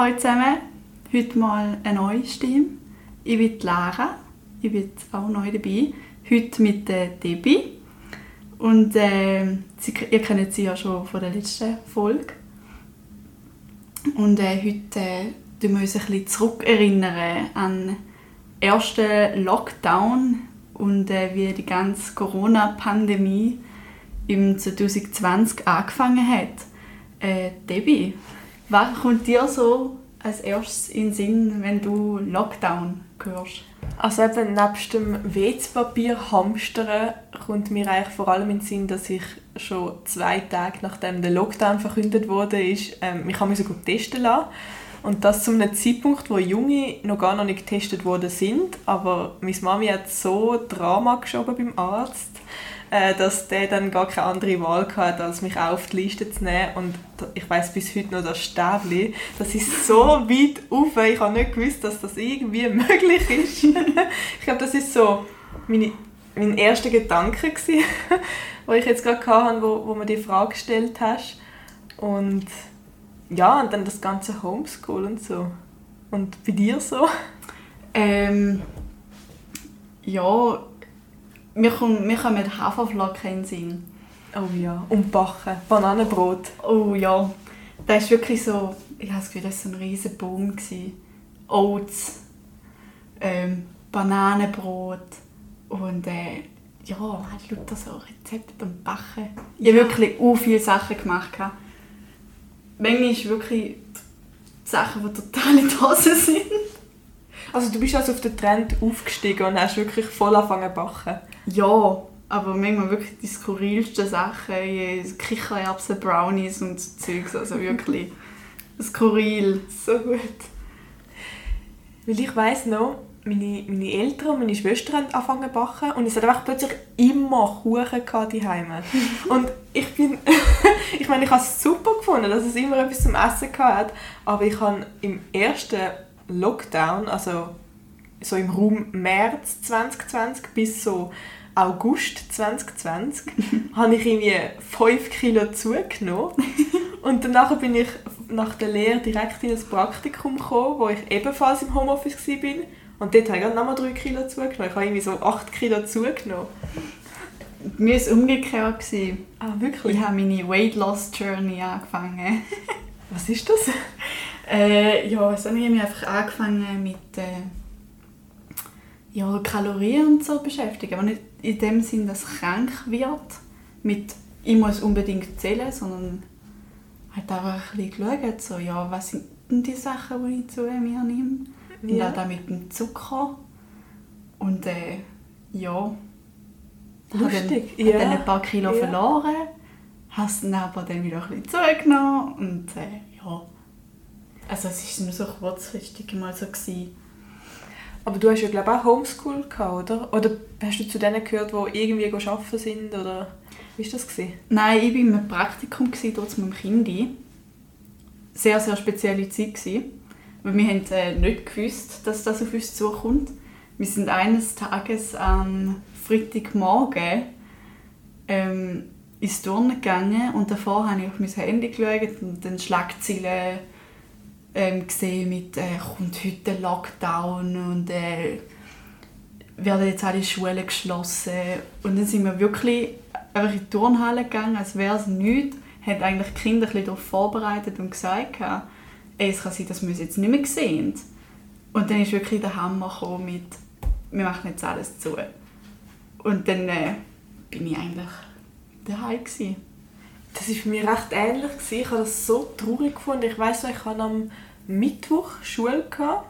Hallo zusammen, heute mal eine neue Stimme. Ich bin Lara, ich bin auch neu dabei. Heute mit der Debbie. Und äh, sie, ihr kennt sie ja schon von der letzten Folge. Und äh, heute äh, wir uns ein bisschen zurückerinnern an den ersten Lockdown und äh, wie die ganze Corona-Pandemie im 2020 angefangen hat. Äh, Debbie, was kommt dir so als erstes in den Sinn, wenn du Lockdown hörst? Also eben nebst dem WC-Papier hamstern kommt mir eigentlich vor allem in den Sinn, dass ich schon zwei Tage nachdem der Lockdown verkündet wurde, ist, ähm, mich mich sogar testen lassen. Und das zu einem Zeitpunkt, wo Junge noch gar noch nicht getestet worden sind, aber meine Mami hat so Drama geschoben beim Arzt, äh, dass der dann gar keine andere Wahl hatte, als mich auf die Liste zu nehmen. Und ich weiß bis heute noch das Stäbli. Das ist so weit auf. Ich habe nicht gewusst, dass das irgendwie möglich ist. ich glaube, das ist so meine, mein erster Gedanke gewesen, wo ich jetzt gerade hatte, wo, wo mir die Frage gestellt hast. Und ja, und dann das ganze Homeschool und so. Und bei dir so? Ähm, ja, mir kommen, mir kommen Haferflocken in den Sinn. Oh ja, und Backen, Bananenbrot. Oh ja, das ist wirklich so, ich habe das Gefühl, das war so ein riesen Boom. Oats, ähm, Bananenbrot und äh, ja, halt lauter so Rezepte und Backen. Ich habe wirklich auch viele Sachen gemacht. Manchmal wirklich Sachen, die total in die Hose sind. Also du bist also auf den Trend aufgestiegen und hast wirklich voll angefangen zu backen? Ja, aber manchmal wirklich die skurrilsten Sachen, Kichererbsen, Brownies und so Zeugs, also wirklich skurril. So gut. Weil ich weiss noch, meine, meine Eltern und meine Schwester haben angefangen zu backen und es hat einfach plötzlich immer Kuchen daheim. und ich bin, ich meine, ich habe es super gefunden, dass es immer etwas zum Essen hatte, aber ich habe im ersten Lockdown, also so im Raum März 2020 bis so August 2020 habe ich irgendwie 5 Kilo zugenommen. Und danach bin ich nach der Lehre direkt in ein Praktikum gekommen, wo ich ebenfalls im Homeoffice war. Und dort habe ich nochmal 3 Kilo zugenommen. Ich habe irgendwie so 8 Kilo zugenommen. Mir war es umgekehrt. Ah, wirklich? Ich habe meine Weight Loss Journey angefangen. Was ist das? Äh, ja, ich habe einfach angefangen mit äh, ja, Kalorien und so beschäftigen. Aber nicht in dem Sinn, dass es krank wird, mit ich muss unbedingt zählen, sondern halt einfach ein bisschen geschaut, so, ja, was sind denn die Sachen, die ich zu mir nehme. Ja. Und auch mit dem Zucker. Und äh, ja, Lustig. Habe dann, ja. dann ein paar Kilo ja. verloren, hast dann aber dann wieder ein bisschen zugenommen und äh, ja. Also es war nur so kurzfristig mal so. Gewesen. Aber du hast ja glaube auch Homeschool gehabt, oder? Oder hast du zu denen gehört, die irgendwie arbeiten sind, oder wie war das? Gewesen? Nein, ich war in einem Praktikum dort mit meinem Kind. Sehr, sehr spezielle Zeit. Gewesen. Weil wir haben äh, nicht gewusst, dass das auf uns zukommt. Wir sind eines Tages am Freitagmorgen ähm, ins Turnen gegangen und davor habe ich auf mein Handy geschaut und dann Schlagzeilen ähm, gesehen mit äh, «Kommt heute Lockdown» und äh, «Werden jetzt alle Schulen geschlossen?» Und dann sind wir wirklich einfach in die Turnhalle gegangen, als wäre es nichts. Haben eigentlich die Kinder ein darauf vorbereitet und gesagt, ey, es kann sein, dass wir es jetzt nicht mehr sehen. Und dann ist wirklich der Hammer mit «Wir machen jetzt alles zu». Und dann äh, bin ich eigentlich daheim gewesen. Das war für mich recht ähnlich. Gewesen. Ich habe das so traurig gefunden. Ich weiss ich hatte am Mittwoch Schule. Gehabt.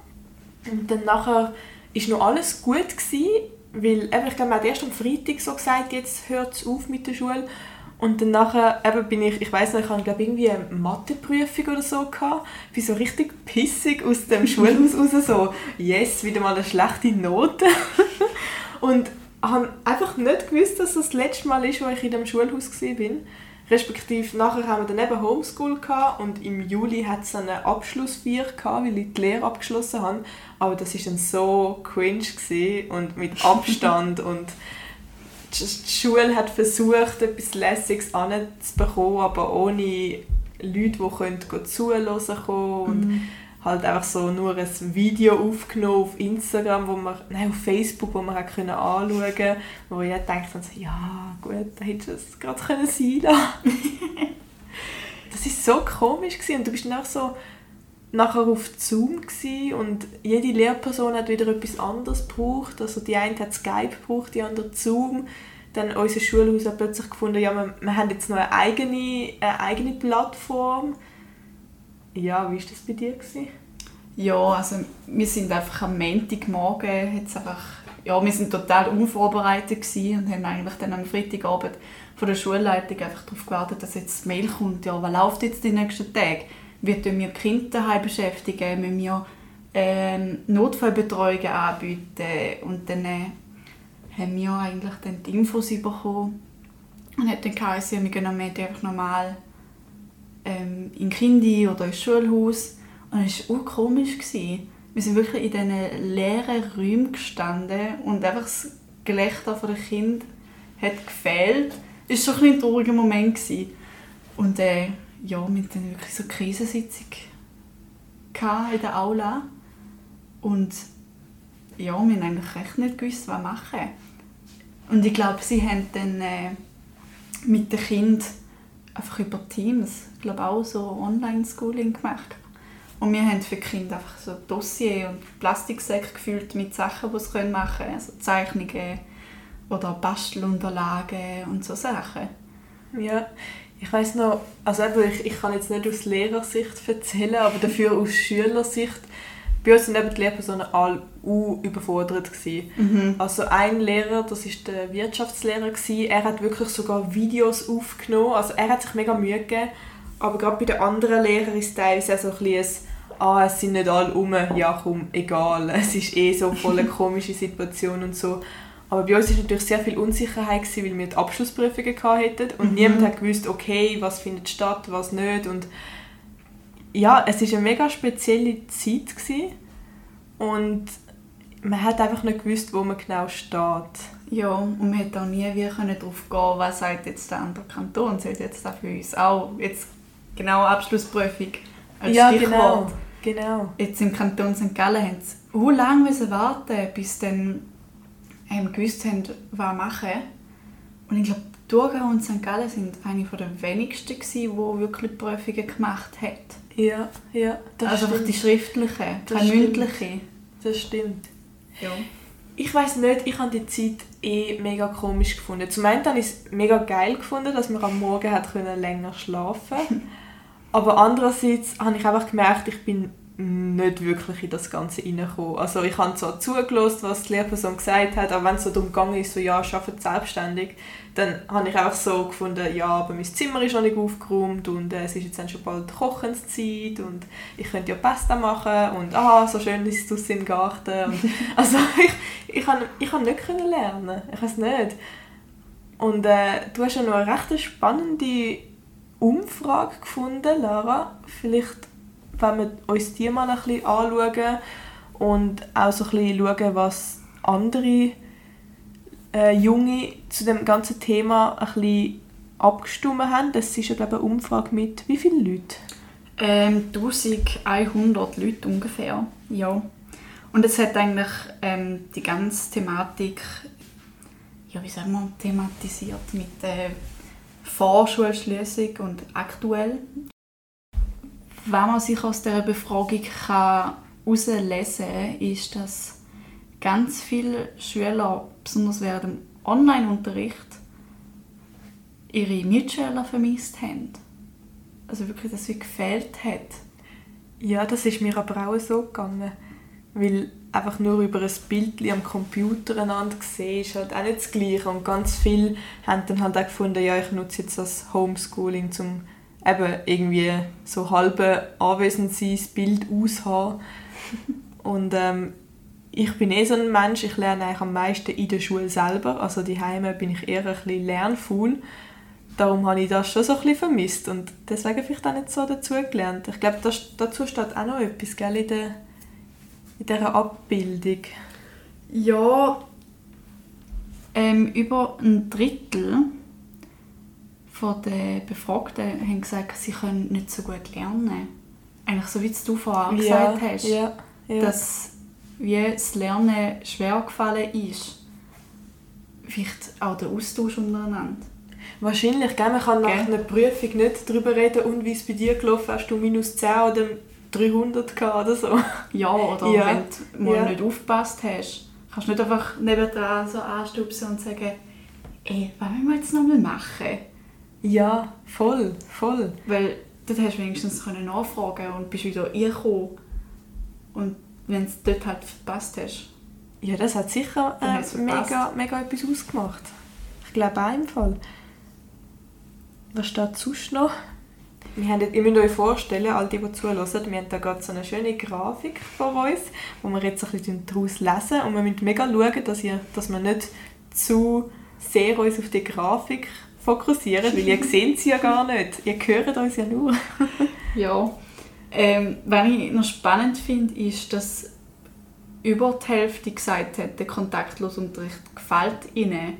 Und dann nachher war noch alles gut. Gewesen, weil eben, ich glaube, man hat erst am Freitag so gesagt, jetzt hört es auf mit der Schule. Und dann nachher eben bin ich, ich weiß nicht, ich hatte glaube irgendwie eine Matheprüfung oder so gehabt, bin so richtig pissig aus dem Schulhaus raus, so yes, wieder mal eine schlechte Note. und habe einfach nicht gewusst, dass das das letzte Mal ist, wo ich in dem Schulhaus war. Respektive nachher haben wir dann eben Homeschool gehabt und im Juli hat es dann eine Abschlussfeier gehabt, weil ich die Lehre abgeschlossen habe. Aber das war dann so cringe und mit Abstand und die Schule hat versucht, etwas Lässiges anzubekommen, aber ohne Leute, die können zuhören können. Mhm. Halt einfach so nur ein Video aufgenommen auf Instagram, wo man, nein, auf Facebook, wo man hat können anschauen konnte, wo ich denkt so, ja gut, da hättest du es gerade sein Das war so komisch gewesen. und du bist dann auch so nachher auf Zoom und jede Lehrperson hat wieder etwas anderes gebraucht. Also die eine hat Skype gebraucht, die andere Zoom. Dann unser Schulhaus hat plötzlich gefunden, ja, wir, wir haben jetzt noch eine eigene, eine eigene Plattform. Ja, wie war das bei dir? Gewesen? Ja, also wir sind einfach am Montagmorgen jetzt einfach, ja, wir sind total unvorbereitet und haben eigentlich dann am Freitagabend von der Schulleitung einfach darauf gewartet, dass jetzt das Mail kommt, ja, was läuft jetzt die nächsten Tage? Wie tun wir die Kinder daheim beschäftigen? Müssen wir ähm, Notfallbetreuungen anbieten? Und dann äh, haben wir eigentlich dann die Infos bekommen und hat dann geheißen, wir gehen am Montag einfach normal ähm, in Kindi oder ins Schulhaus. Und es war komisch. Wir sind wirklich in diesen leeren Räumen gestanden und einfach das Gelächter der Kind hat gefehlt. Es war so ein, ein trauriger Moment. Gewesen. Und äh, ja, wir hatten wirklich so eine Krisensitzung in der Aula. Und ja, wir haben eigentlich recht nicht gewusst, was machen. Und ich glaube, sie haben dann äh, mit den Kindern einfach über Teams, ich glaube auch so Online-Schooling gemacht. Und wir haben für die Kinder einfach so Dossier und Plastiksäcke gefüllt mit Sachen, die sie machen können. Also Zeichnungen oder Bastelunterlagen und so Sachen. Ja, ich weiß noch, also ich, ich kann jetzt nicht aus Lehrersicht erzählen, aber dafür aus Schülersicht. Bei uns waren die Lehrpersonen alle überfordert. Mhm. Also ein Lehrer, das war der Wirtschaftslehrer, gewesen, er hat wirklich sogar Videos aufgenommen, also er hat sich mega Mühe gegeben, aber gerade bei den anderen Lehrern ist es teilweise so ein bisschen ah, es sind nicht alle um, ja komm, egal, es ist eh so voll eine komische Situation und so. Aber bei uns war natürlich sehr viel Unsicherheit, gewesen, weil wir die Abschlussprüfungen hatten und mhm. niemand hat gewusst, okay, was findet statt, was nicht. Und ja, es war eine mega spezielle Zeit. Gewesen. Und man hat einfach nicht gewusst, wo man genau steht. Ja, und man hätte auch nie wie darauf gehen was sagt jetzt der andere Kanton, sagt jetzt auch für uns auch jetzt genau Abschlussprüfung als ja, Stichwort. Genau, genau. Jetzt im Kanton St. Gallen haben sie so lange warten bis dann ähm, gewusst haben, was machen. Und ich glaube, Thurgau und St. Gallen sind eine der wenigsten, die wirklich Prüfungen gemacht haben. Ja, ja, das Also einfach die schriftlichen, keine mündlichen. Das stimmt. Ja. Ich weiß nicht, ich habe die Zeit eh mega komisch gefunden. Zum einen habe ich es mega geil gefunden, dass wir am Morgen hat können länger schlafen Aber andererseits habe ich einfach gemerkt, ich bin nicht wirklich in das Ganze reingekommen. Also ich habe zwar zugelassen, was die Lehrperson gesagt hat, aber wenn es so darum ging, ist, so, ja, arbeitet selbstständig, dann habe ich einfach so gefunden, ja, aber mein Zimmer ist noch nicht aufgeräumt und äh, es ist jetzt dann schon bald Kochenszeit und ich könnte ja Pasta machen und ah, so schön ist es im Garten. Und, also ich, ich kann ich kann nicht können lernen, ich weiß nicht. Und äh, du hast ja noch eine recht spannende Umfrage gefunden, Lara. Vielleicht wenn wir uns die mal ein bisschen anschauen und auch so ein bisschen schauen, was andere äh, Junge zu dem ganzen Thema ein bisschen abgestimmt haben. Das ist ja, glaube ich, eine Umfrage mit wie vielen Leuten? Ähm, 1100 Leute ungefähr, ja. Und es hat eigentlich ähm, die ganze Thematik, ja, wie sagen wir, thematisiert mit der Vorschulschließung und aktuell was man sich aus dieser Befragung herauslesen kann, ist, dass ganz viele Schüler, besonders während dem Online-Unterricht, ihre Mitschüler vermisst haben. Also wirklich, dass sie gefehlt hat. Ja, das ist mir aber auch so gegangen. Weil einfach nur über ein Bild am Computer einander sehen, ist halt auch nicht das Gleiche. Und ganz viele haben dann halt auch gefunden, ja, ich nutze jetzt das Homeschooling, um eben irgendwie so halbe anwesend sein, das Bild aushaben. Und ähm, ich bin eh so ein Mensch, ich lerne eigentlich am meisten in der Schule selber. Also die Heime bin ich eher ein bisschen lernfaul. Darum habe ich das schon so ein bisschen vermisst und deswegen vielleicht auch nicht so dazu gelernt. Ich glaube, dazu steht auch noch etwas gell, in, der, in dieser Abbildung. Ja, ähm, über ein Drittel von den Befragten haben gesagt, sie können nicht so gut lernen. eigentlich so wie du vorher Ja, gesagt hast, ja, ja. dass wie das Lernen schwer gefallen ist. Vielleicht auch der Austausch untereinander. Wahrscheinlich, gell? man kann nach Gell? einer Prüfung nicht darüber reden, und wie es bei dir gelaufen hast, du minus 10 oder 300 gehabt oder so. Ja, oder Ja. wenn du mal Ja. nicht aufgepasst hast, kannst du nicht einfach nebendran so anstupsen und sagen, ey, was wollen wir jetzt nochmal machen? Ja, voll, voll. Weil dort hast du wenigstens können nachfragen und bist wieder reingekommen. Und wenn du es dort halt verpasst hast. Ja, das hat sicher äh, mega, mega etwas ausgemacht. Ich glaube auch im Fall. Was steht sonst noch? Wir haben, ihr müsst euch vorstellen, all die, die zuhören, wir haben da gerade so eine schöne Grafik vor uns, wo wir jetzt ein bisschen daraus lesen und wir müssen mega schauen, dass, ihr, dass wir nicht zu sehr uns auf die Grafik fokussieren, weil ihr seht sie ja gar nicht. Ihr hört uns ja nur. Ja. Ähm, was ich noch spannend finde, ist, dass über die Hälfte gesagt hat, der kontaktlose Unterricht gefällt ihnen.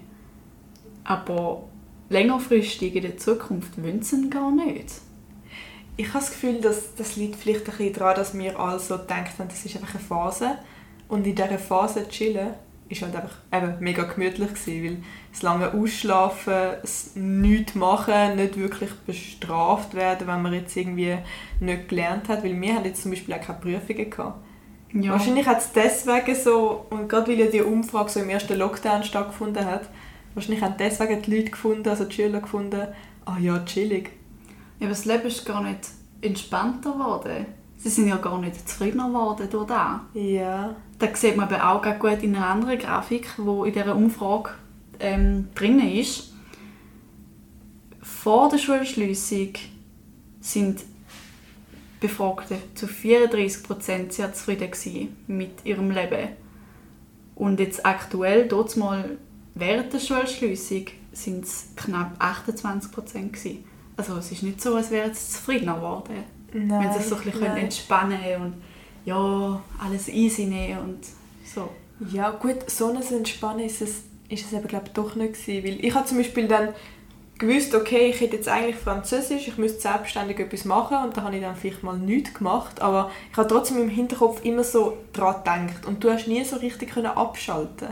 Aber längerfristig in der Zukunft wollen sie ihn gar nicht. Ich habe das Gefühl, dass das liegt vielleicht ein bisschen daran, dass wir alle so haben, das ist einfach eine Phase. Und in dieser Phase chillen ist halt einfach eben mega gemütlich gewesen, weil das lange Ausschlafen, das nichts machen, nicht wirklich bestraft werden, wenn man jetzt irgendwie nicht gelernt hat, weil wir haben jetzt zum Beispiel auch keine Prüfungen gehabt. Ja. Wahrscheinlich hat es deswegen so, und gerade weil ja die Umfrage so im ersten Lockdown stattgefunden hat, wahrscheinlich haben deswegen die Leute gefunden, also die Schüler gefunden, ah ja, chillig. Ja, aber das Leben ist gar nicht entspannter geworden. Sie sind ja gar nicht zufriedener geworden durch das. Ja. Das sieht man aber auch ganz gut in einer anderen Grafik, die in dieser Umfrage ähm, drin ist. Vor der Schulschliessung sind Befragte zu 34% sehr zufrieden mit ihrem Leben. Und jetzt aktuell, dort mal während der Schulschliessung, sind es knapp 28% gewesen. Also es ist nicht so, als wären sie zufriedener geworden. Nein, Wenn sie sich so ein bisschen nein. entspannen können und ja, alles easy nehmen und so. Ja, gut, so ein Entspannen ist es, ist es eben, glaube ich, doch nicht gewesen, weil ich habe zum Beispiel dann gewusst, okay, ich hätte jetzt eigentlich Französisch, ich müsste selbstständig etwas machen und da habe ich dann vielleicht mal nichts gemacht, aber ich habe trotzdem im Hinterkopf immer so dran gedacht und du hast nie so richtig können abschalten.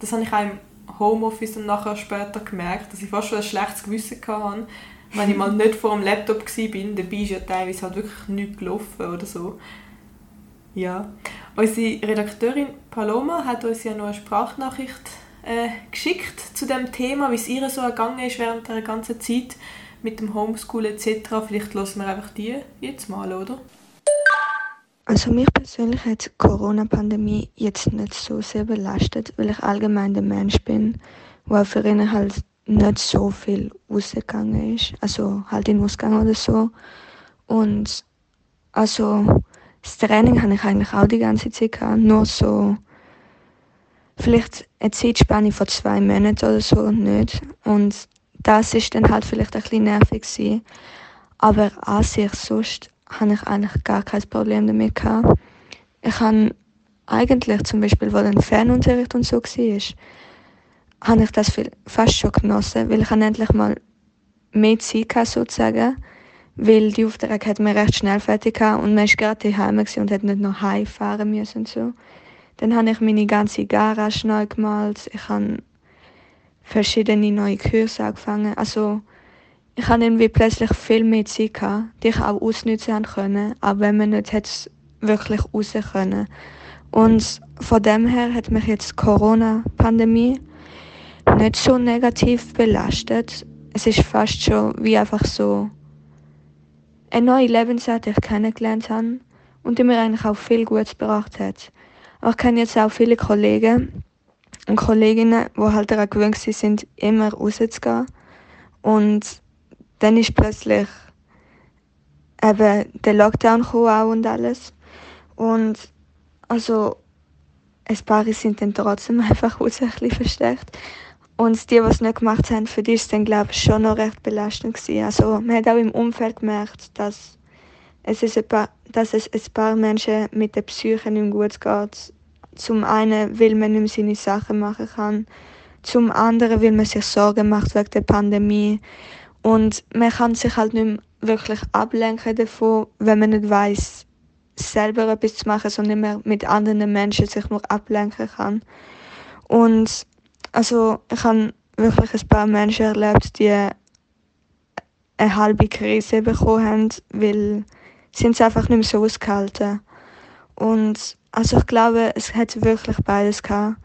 Das habe ich auch im Homeoffice und nachher später gemerkt, dass ich fast schon ein schlechtes Gewissen hatte, wenn ich mal nicht vor dem Laptop war, dabei ist ja teilweise halt wirklich nichts gelaufen oder so. Ja. Unsere Redakteurin Paloma hat uns ja noch eine Sprachnachricht äh, geschickt zu dem Thema, wie es ihr so ergangen ist während der ganzen Zeit mit dem Homeschool etc. Vielleicht lassen wir einfach die jetzt mal, oder? Also mich persönlich hat die Corona-Pandemie jetzt nicht so sehr belastet, weil ich allgemein der Mensch bin, wo für ihn halt nicht so viel rausgegangen ist. Also halt in Ausgang oder so. Und also das Training habe ich eigentlich auch die ganze Zeit gehabt, nur so vielleicht eine Zeitspanne von zwei Monaten oder so nicht. Und das ist dann halt vielleicht ein bisschen nervig gewesen. Aber an sich sonst habe ich eigentlich gar kein Problem damit gehabt. Ich habe eigentlich zum Beispiel, wo dann Fernunterricht und so war, habe ich das fast schon genossen, weil ich habe endlich mal mehr Zeit hatte, sozusagen. Weil die Aufträge hat man recht schnell fertig gehabt und man war gerade daheim und hat nicht noch heimfahren müssen und so. Dann habe ich meine ganze Garage neu gemalt. Ich habe verschiedene neue Kurse angefangen. Also ich hatte irgendwie plötzlich viel mehr Zeit, gehabt, die ich auch ausnutzen können. Aber wenn man nicht hätte wirklich raus können. Und von dem her hat mich jetzt die Corona-Pandemie nicht so negativ belastet. Es ist fast schon wie einfach so eine neue Lebensart, die ich kennengelernt habe und die mir eigentlich auch viel Gutes gebracht hat. Aber ich kenne jetzt auch viele Kollegen und Kolleginnen, die halt daran gewöhnt sind, immer rauszugehen. Und dann ist plötzlich eben der Lockdown auch und alles. Und also ein paar sind dann trotzdem einfach raus, ein bisschen versteckt. Und die, es nicht gemacht haben, für die ist dann, glaube ich, schon noch recht belastend gewesen. Also man hat auch im Umfeld gemerkt, dass es, ist ein paar, dass es ein paar Menschen mit der Psyche nicht gut geht. Zum einen, weil man nicht mehr seine Sachen machen kann. Zum anderen, weil man sich Sorgen macht wegen der Pandemie. Und man kann sich halt nicht mehr wirklich ablenken davon, wenn man nicht weiß selber etwas zu machen, sondern mehr mit anderen Menschen sich nur ablenken kann. Und also ich habe wirklich ein paar Menschen erlebt, die eine halbe Krise bekommen haben, weil sie es einfach nicht mehr so ausgehalten. Und also ich glaube, es hat wirklich beides gehabt.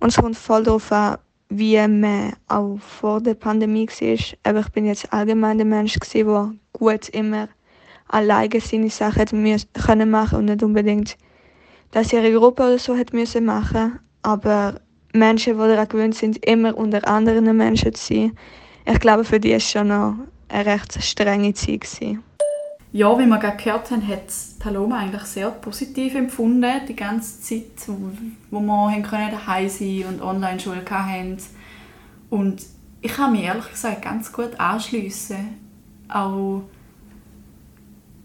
Und es kommt voll darauf an, wie man auch vor der Pandemie war. Aber ich bin jetzt allgemein der Mensch, der gut immer alleine seine Sachen machen und nicht unbedingt, dass ihre Gruppe oder so hat müssen machen. Aber Menschen, die daran gewöhnt sind, immer unter anderen Menschen zu sein, ich glaube, für die war es schon noch eine recht strenge Zeit. Gewesen. Ja, wie wir gerade gehört haben, hat Paloma eigentlich sehr positiv empfunden, die ganze Zeit, wo wir daheim sein und Online-Schule hatten. Und ich kann mich ehrlich gesagt ganz gut anschliessen. Auch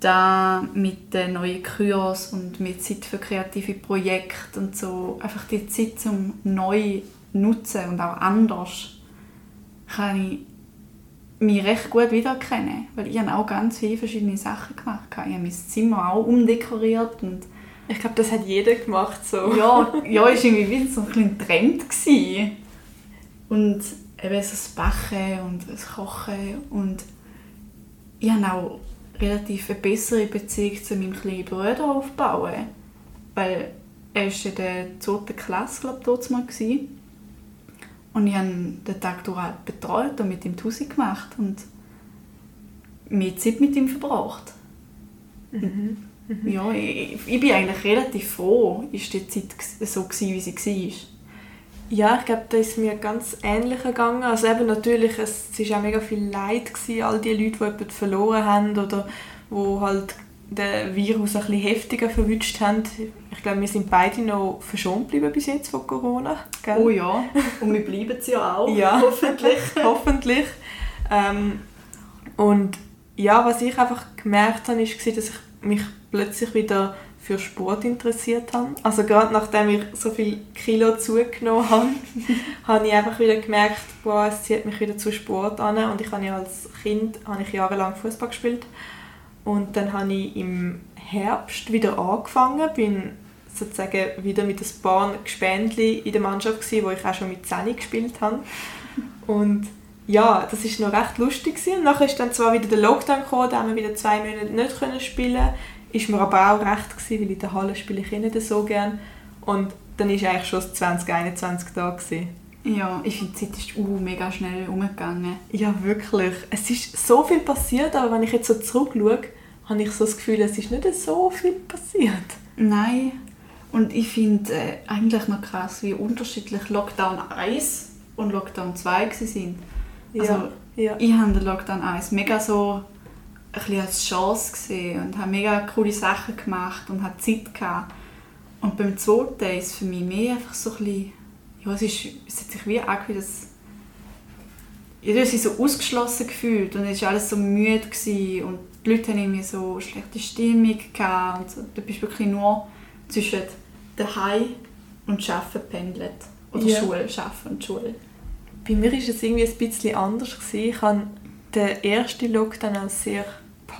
da mit den neuen Kurs und mit Zeit für kreative Projekte und so. Einfach die Zeit zum neu nutzen und auch anders kann ich mich recht gut wiedererkennen, weil ich habe auch ganz viele verschiedene Sachen gemacht. Ich habe mein Zimmer auch umdekoriert und ich glaube, das hat jeder gemacht so. Ja, ja, ist irgendwie wie so ein Trend gewesen. und eben so das Backen und das Kochen und ich habe auch relativ eine bessere Beziehung zu meinem kleinen Bruder aufbauen, weil er war in der zweiten Klasse, glaube ich, mal gewesen. Und ich habe den Tag durch betreut und mit ihm die gemacht und mehr Zeit mit ihm verbracht. Mhm. Mhm. Ja, ich, ich bin eigentlich relativ froh, ist die Zeit so gewesen, wie sie war. Ja, ich glaube, da ist mir ganz ähnlich gegangen. Also eben natürlich, es war auch mega viel Leid, gewesen, all die Leute, die jemanden verloren haben oder wo halt den Virus ein bisschen heftiger verwünscht haben. Ich glaube, wir sind beide noch verschont geblieben bis jetzt von Corona. Gell? Oh ja, und wir bleiben es ja auch, ja. hoffentlich. hoffentlich. Ähm, und ja, was ich einfach gemerkt habe, ist, dass ich mich plötzlich wieder für Sport interessiert habe. Also gerade nachdem ich so viel Kilo zugenommen habe, habe ich einfach wieder gemerkt, boah, es zieht mich wieder zu Sport an. Und ich habe ja als Kind habe ich jahrelang Fußball gespielt und dann habe ich im Herbst wieder angefangen, bin sozusagen wieder mit ein paar Gespendli in der Mannschaft gewesen, wo ich auch schon mit 10 gespielt habe. Und ja, das ist noch recht lustig gewesen. Und nachher ist dann zwar wieder der Lockdown gekommen, da haben wir wieder zwei Monate nicht können spielen. Ist mir aber auch recht gewesen, weil in der Halle spiele ich eh nicht so gern. Und dann ist eigentlich schon 2021 da gewesen. Ja, ich finde, die Zeit ist uh, mega schnell umgegangen. Ja, wirklich. Es ist so viel passiert, aber wenn ich jetzt so zurückschaue, habe ich so das Gefühl, es ist nicht so viel passiert. Nein. Und ich finde äh, eigentlich noch krass, wie unterschiedlich Lockdown 1 und Lockdown 2 waren. Also, ja, ja. ich habe den Lockdown 1 mega so ein bisschen als Chance gesehen und habe mega coole Sachen gemacht und hatte Zeit gehabt. Und beim zweiten ist es für mich mehr einfach so ein bisschen ja, es, ist, es hat sich wie angefühlt, dass ich habe sich so ausgeschlossen gefühlt und es war alles so müde gewesen und die Leute haben irgendwie so schlechte Stimmung gehabt und so. du bist wirklich nur zwischen daheim und Arbeiten pendelt oder ja. Schule, Arbeiten und Schule. Bei mir war es irgendwie ein bisschen anders. Gewesen. Ich habe den ersten Lockdown als sehr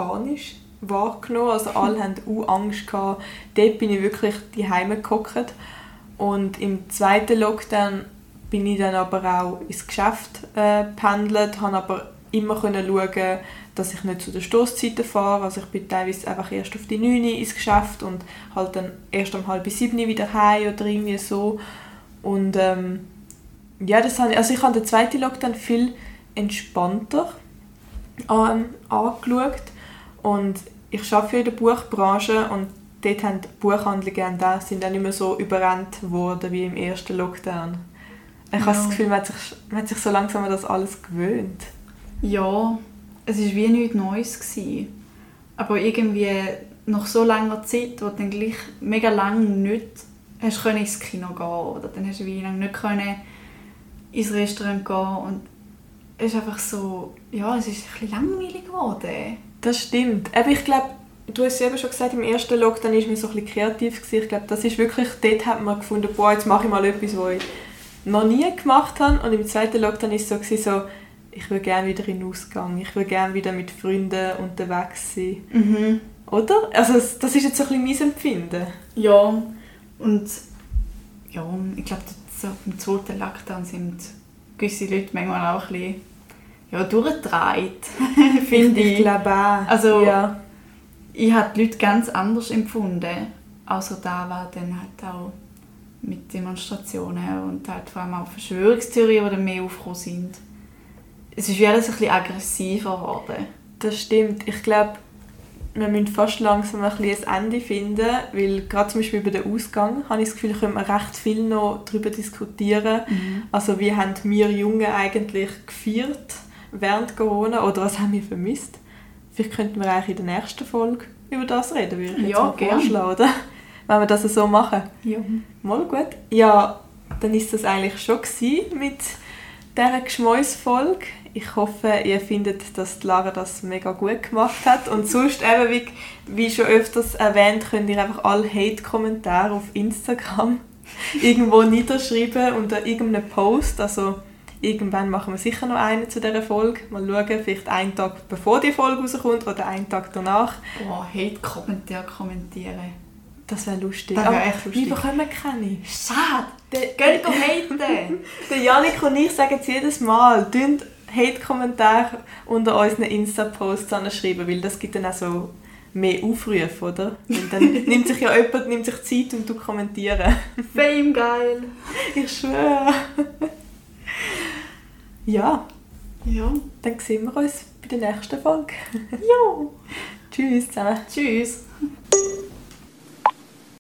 panisch wahrgenommen. Also alle hatten auch Angst. Dort bin ich wirklich daheim gehockt und im zweiten Lockdown bin ich dann aber auch ins Geschäft äh, pendelt, habe aber immer können schauen, dass ich nicht zu den Stoßzeiten fahre. Also ich bin teilweise einfach erst auf die 9 Uhr ins Geschäft und halt dann erst um halb sieben wieder heim oder irgendwie so. Und ähm, ja, das habe ich, also ich habe den zweiten Lockdown viel entspannter an, angeschaut und ich arbeite in der Buchbranche und dort haben die Buchhandlungen da, sind dann nicht mehr so überrannt worden wie im ersten Lockdown. Ich ja. habe das Gefühl, man hat, sich, man hat sich so langsam an das alles gewöhnt. Ja, es war wie nichts Neues. Gewesen. Aber irgendwie nach so langer Zeit, wo du dann gleich mega lange nicht hast können ins Kino gehen oder dann hast du wie lange nicht können ins Restaurant gehen und es ist einfach so, ja, es ist ein bisschen langweilig geworden. Das stimmt. Aber ich glaube, du hast es eben schon gesagt, im ersten Lockdown war man so ein bisschen kreativ. Gewesen. Ich glaube, das ist wirklich, dort hat man gefunden, boah, jetzt mache ich mal etwas, was ich noch nie gemacht habe. Und im zweiten Lockdown war es so, gewesen, so ich würde gerne wieder in den Ausgang, ich würde gerne wieder mit Freunden unterwegs sein. Mhm. Oder? Also das ist jetzt so ein bisschen mein Empfinden. Ja, und ja, ich glaube, so im zweiten Lockdown sind gewisse Leute manchmal auch ein bisschen ja, durchgedreht, finde ich. Ich glaube auch. Also- ja. Ich habe die Leute ganz anders empfunden, außer da war dann halt auch mit Demonstrationen und halt vor allem auch Verschwörungstheorien, die dann mehr aufgekommen sind. Es ist wie alles ein bisschen aggressiver geworden. Das stimmt. Ich glaube, wir müssen fast langsam ein, bisschen ein Ende finden, weil gerade zum Beispiel über den Ausgang habe ich das Gefühl, können wir recht viel noch darüber diskutieren. Also wie haben wir Jungen eigentlich gefeiert während Corona oder was haben wir vermisst? Vielleicht könnten wir eigentlich in der nächsten Folge über das reden, würde ich jetzt Ja, mal vorschlagen, oder? Wenn wir das so machen. Ja. Mal gut. Ja, dann ist das eigentlich schon mit dieser Geschmäusfolge. Ich hoffe, ihr findet, dass die Lara das mega gut gemacht hat. Und sonst eben, wie, wie schon öfters erwähnt, könnt ihr einfach alle Hate-Kommentare auf Instagram irgendwo niederschreiben unter irgendeinem Post. Also irgendwann machen wir sicher noch einen zu dieser Folge. Mal schauen, vielleicht einen Tag bevor die Folge rauskommt oder einen Tag danach. Boah, Hate-Kommentare kommentieren. Das wäre lustig. Das wär Aber echt lustig. Wir bekommen keine. Schade! Geht haten! Der Janik und ich sagen es jedes Mal. Tönt Hate-Kommentare unter unseren Insta-Posts schreiben, weil das gibt dann auch so mehr Aufrufe, oder? Weil dann nimmt sich ja jemand nimmt sich Zeit und du kommentieren. Fame geil! Ich schwöre. Ja. Ja. Dann sehen wir uns bei der nächsten Folge. ja. Tschüss zusammen. Tschüss.